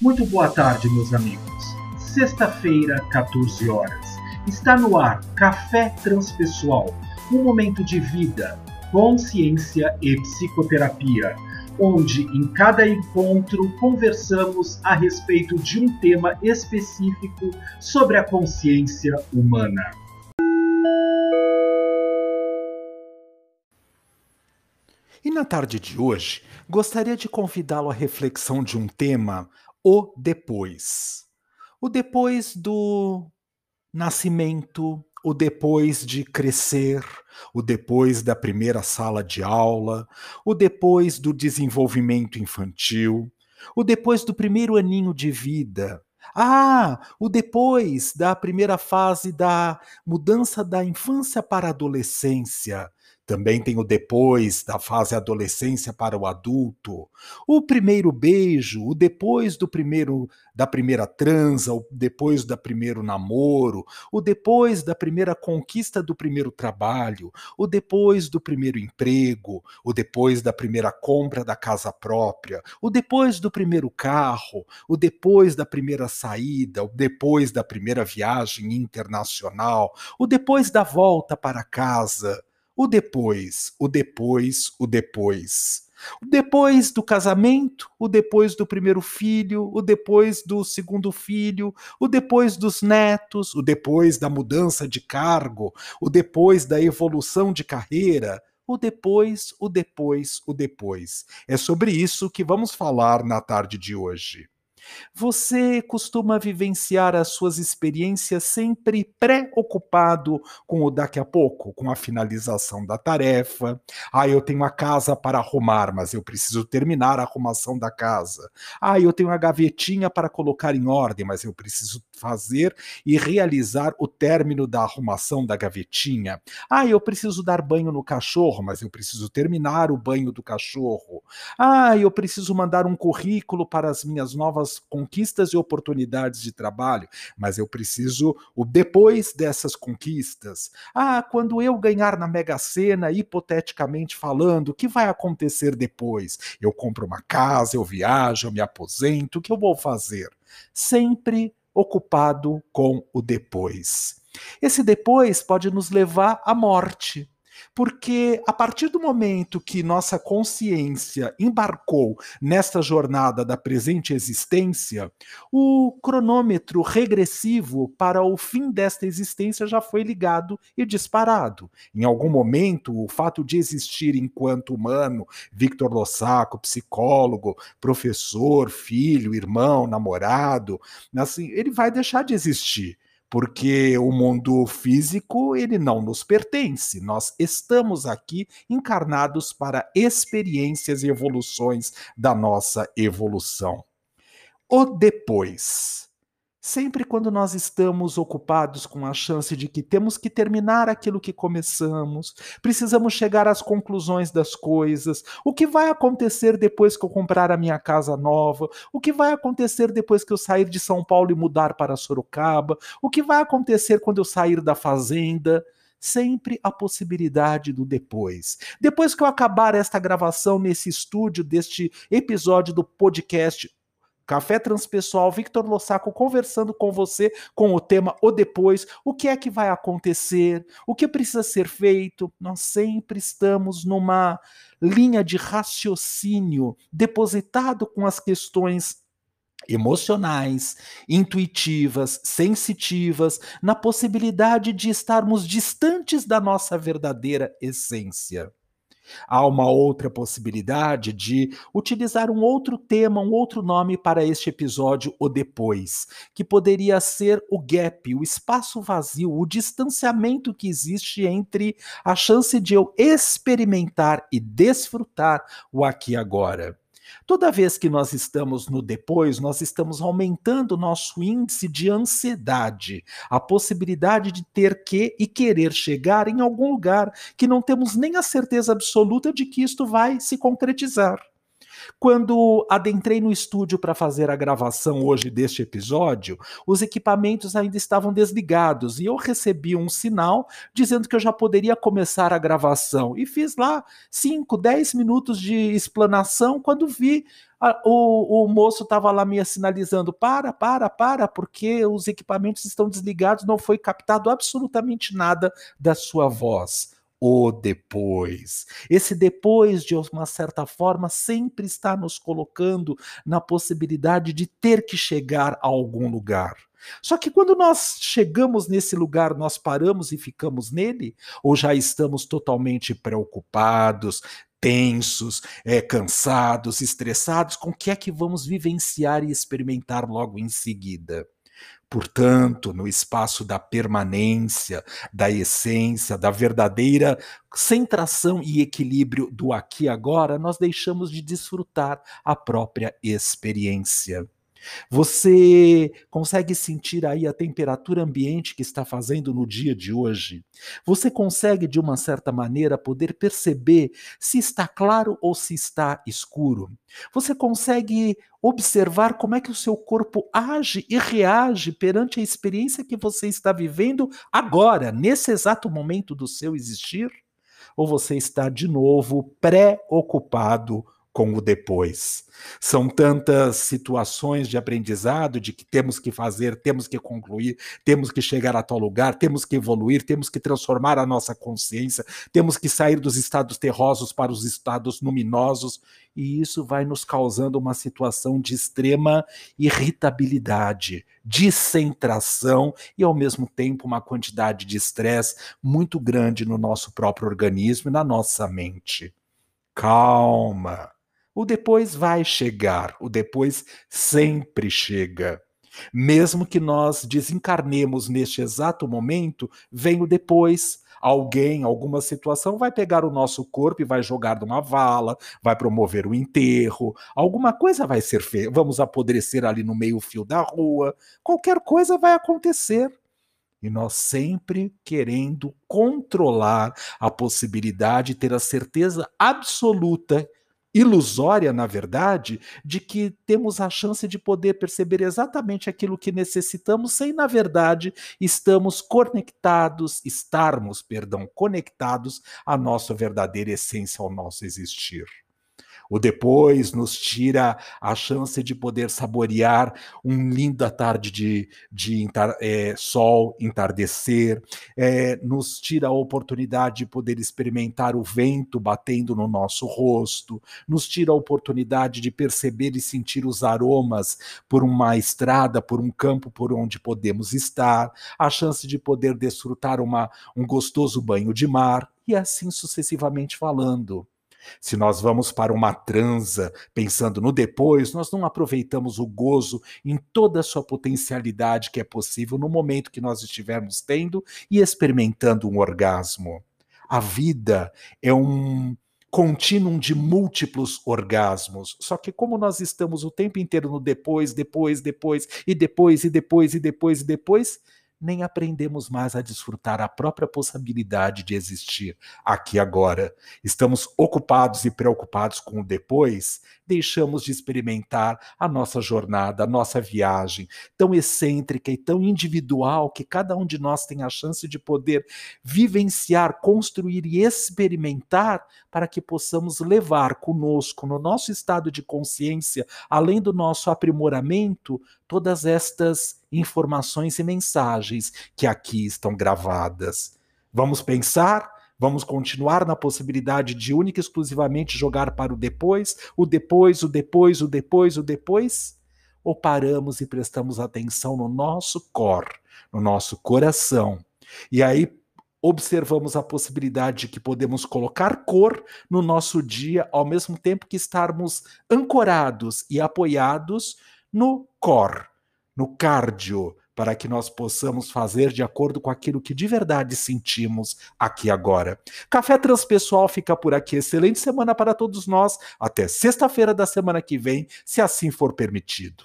Muito boa tarde, meus amigos. Sexta-feira, 14 horas. Está no ar Café Transpessoal, um momento de vida, consciência e psicoterapia, onde em cada encontro conversamos a respeito de um tema específico sobre a consciência humana. E na tarde de hoje, gostaria de convidá-lo à reflexão de um tema o depois. O depois do nascimento, o depois de crescer, o depois da primeira sala de aula, o depois do desenvolvimento infantil, o depois do primeiro aninho de vida. Ah, o depois da primeira fase da mudança da infância para a adolescência, também tem o depois da fase adolescência para o adulto, o primeiro beijo, o depois do primeiro da primeira transa, o depois da primeiro namoro, o depois da primeira conquista do primeiro trabalho, o depois do primeiro emprego, o depois da primeira compra da casa própria, o depois do primeiro carro, o depois da primeira saída, o depois da primeira viagem internacional, o depois da volta para casa o depois, o depois, o depois. O depois do casamento, o depois do primeiro filho, o depois do segundo filho, o depois dos netos, o depois da mudança de cargo, o depois da evolução de carreira, o depois, o depois, o depois. É sobre isso que vamos falar na tarde de hoje. Você costuma vivenciar as suas experiências sempre preocupado com o daqui a pouco, com a finalização da tarefa. Ah, eu tenho a casa para arrumar, mas eu preciso terminar a arrumação da casa. Ah, eu tenho a gavetinha para colocar em ordem, mas eu preciso fazer e realizar o término da arrumação da gavetinha. Ah, eu preciso dar banho no cachorro, mas eu preciso terminar o banho do cachorro. Ah, eu preciso mandar um currículo para as minhas novas conquistas e oportunidades de trabalho, mas eu preciso o depois dessas conquistas. Ah, quando eu ganhar na Mega Sena, hipoteticamente falando, o que vai acontecer depois? Eu compro uma casa, eu viajo, eu me aposento, o que eu vou fazer? Sempre ocupado com o depois. Esse depois pode nos levar à morte. Porque a partir do momento que nossa consciência embarcou nesta jornada da presente existência, o cronômetro regressivo para o fim desta existência já foi ligado e disparado. Em algum momento, o fato de existir enquanto humano, Victor Lossaco, psicólogo, professor, filho, irmão, namorado, assim, ele vai deixar de existir porque o mundo físico ele não nos pertence. Nós estamos aqui encarnados para experiências e evoluções da nossa evolução. O depois. Sempre quando nós estamos ocupados com a chance de que temos que terminar aquilo que começamos, precisamos chegar às conclusões das coisas, o que vai acontecer depois que eu comprar a minha casa nova, o que vai acontecer depois que eu sair de São Paulo e mudar para Sorocaba, o que vai acontecer quando eu sair da fazenda sempre a possibilidade do depois. Depois que eu acabar esta gravação nesse estúdio deste episódio do podcast Café Transpessoal, Victor Lossaco conversando com você com o tema O Depois, o que é que vai acontecer, o que precisa ser feito. Nós sempre estamos numa linha de raciocínio depositado com as questões emocionais, intuitivas, sensitivas, na possibilidade de estarmos distantes da nossa verdadeira essência. Há uma outra possibilidade de utilizar um outro tema, um outro nome para este episódio, o depois, que poderia ser o gap, o espaço vazio, o distanciamento que existe entre a chance de eu experimentar e desfrutar o aqui e agora. Toda vez que nós estamos no depois, nós estamos aumentando o nosso índice de ansiedade, a possibilidade de ter que e querer chegar em algum lugar que não temos nem a certeza absoluta de que isto vai se concretizar. Quando adentrei no estúdio para fazer a gravação hoje deste episódio, os equipamentos ainda estavam desligados e eu recebi um sinal dizendo que eu já poderia começar a gravação. E fiz lá 5, 10 minutos de explanação quando vi o, o moço estava lá me sinalizando: para, para, para, porque os equipamentos estão desligados, não foi captado absolutamente nada da sua voz o depois. Esse depois, de uma certa forma, sempre está nos colocando na possibilidade de ter que chegar a algum lugar. Só que quando nós chegamos nesse lugar, nós paramos e ficamos nele? Ou já estamos totalmente preocupados, tensos, é, cansados, estressados com o que é que vamos vivenciar e experimentar logo em seguida? Portanto, no espaço da permanência, da essência, da verdadeira centração e equilíbrio do aqui e agora, nós deixamos de desfrutar a própria experiência. Você consegue sentir aí a temperatura ambiente que está fazendo no dia de hoje? Você consegue, de uma certa maneira, poder perceber se está claro ou se está escuro? Você consegue observar como é que o seu corpo age e reage perante a experiência que você está vivendo agora, nesse exato momento do seu existir? Ou você está de novo preocupado com o depois. São tantas situações de aprendizado de que temos que fazer, temos que concluir, temos que chegar a tal lugar, temos que evoluir, temos que transformar a nossa consciência, temos que sair dos estados terrosos para os estados luminosos, e isso vai nos causando uma situação de extrema irritabilidade, descentração e, ao mesmo tempo, uma quantidade de estresse muito grande no nosso próprio organismo e na nossa mente. Calma o depois vai chegar, o depois sempre chega. Mesmo que nós desencarnemos neste exato momento, vem o depois. Alguém, alguma situação vai pegar o nosso corpo e vai jogar numa vala, vai promover o enterro, alguma coisa vai ser feita, vamos apodrecer ali no meio-fio da rua, qualquer coisa vai acontecer. E nós sempre querendo controlar a possibilidade, ter a certeza absoluta ilusória, na verdade, de que temos a chance de poder perceber exatamente aquilo que necessitamos, sem, na verdade, estamos conectados, estarmos, perdão, conectados à nossa verdadeira essência, ao nosso existir. O depois nos tira a chance de poder saborear um linda tarde de, de é, sol, entardecer, é, nos tira a oportunidade de poder experimentar o vento batendo no nosso rosto, nos tira a oportunidade de perceber e sentir os aromas por uma estrada, por um campo por onde podemos estar, a chance de poder desfrutar uma, um gostoso banho de mar, e assim sucessivamente falando. Se nós vamos para uma transa pensando no depois, nós não aproveitamos o gozo em toda a sua potencialidade que é possível no momento que nós estivermos tendo e experimentando um orgasmo. A vida é um contínuo de múltiplos orgasmos. Só que como nós estamos o tempo inteiro no depois, depois, depois e depois e depois e depois e depois, nem aprendemos mais a desfrutar a própria possibilidade de existir aqui agora. Estamos ocupados e preocupados com o depois, deixamos de experimentar a nossa jornada, a nossa viagem, tão excêntrica e tão individual que cada um de nós tem a chance de poder vivenciar, construir e experimentar para que possamos levar conosco, no nosso estado de consciência, além do nosso aprimoramento, todas estas informações e mensagens que aqui estão gravadas. Vamos pensar? Vamos continuar na possibilidade de única e exclusivamente jogar para o depois, o depois, o depois, o depois, o depois? Ou paramos e prestamos atenção no nosso cor, no nosso coração? E aí observamos a possibilidade de que podemos colocar cor no nosso dia ao mesmo tempo que estarmos ancorados e apoiados no core, no cardio, para que nós possamos fazer de acordo com aquilo que de verdade sentimos aqui agora. Café Transpessoal fica por aqui. Excelente semana para todos nós. Até sexta-feira da semana que vem, se assim for permitido.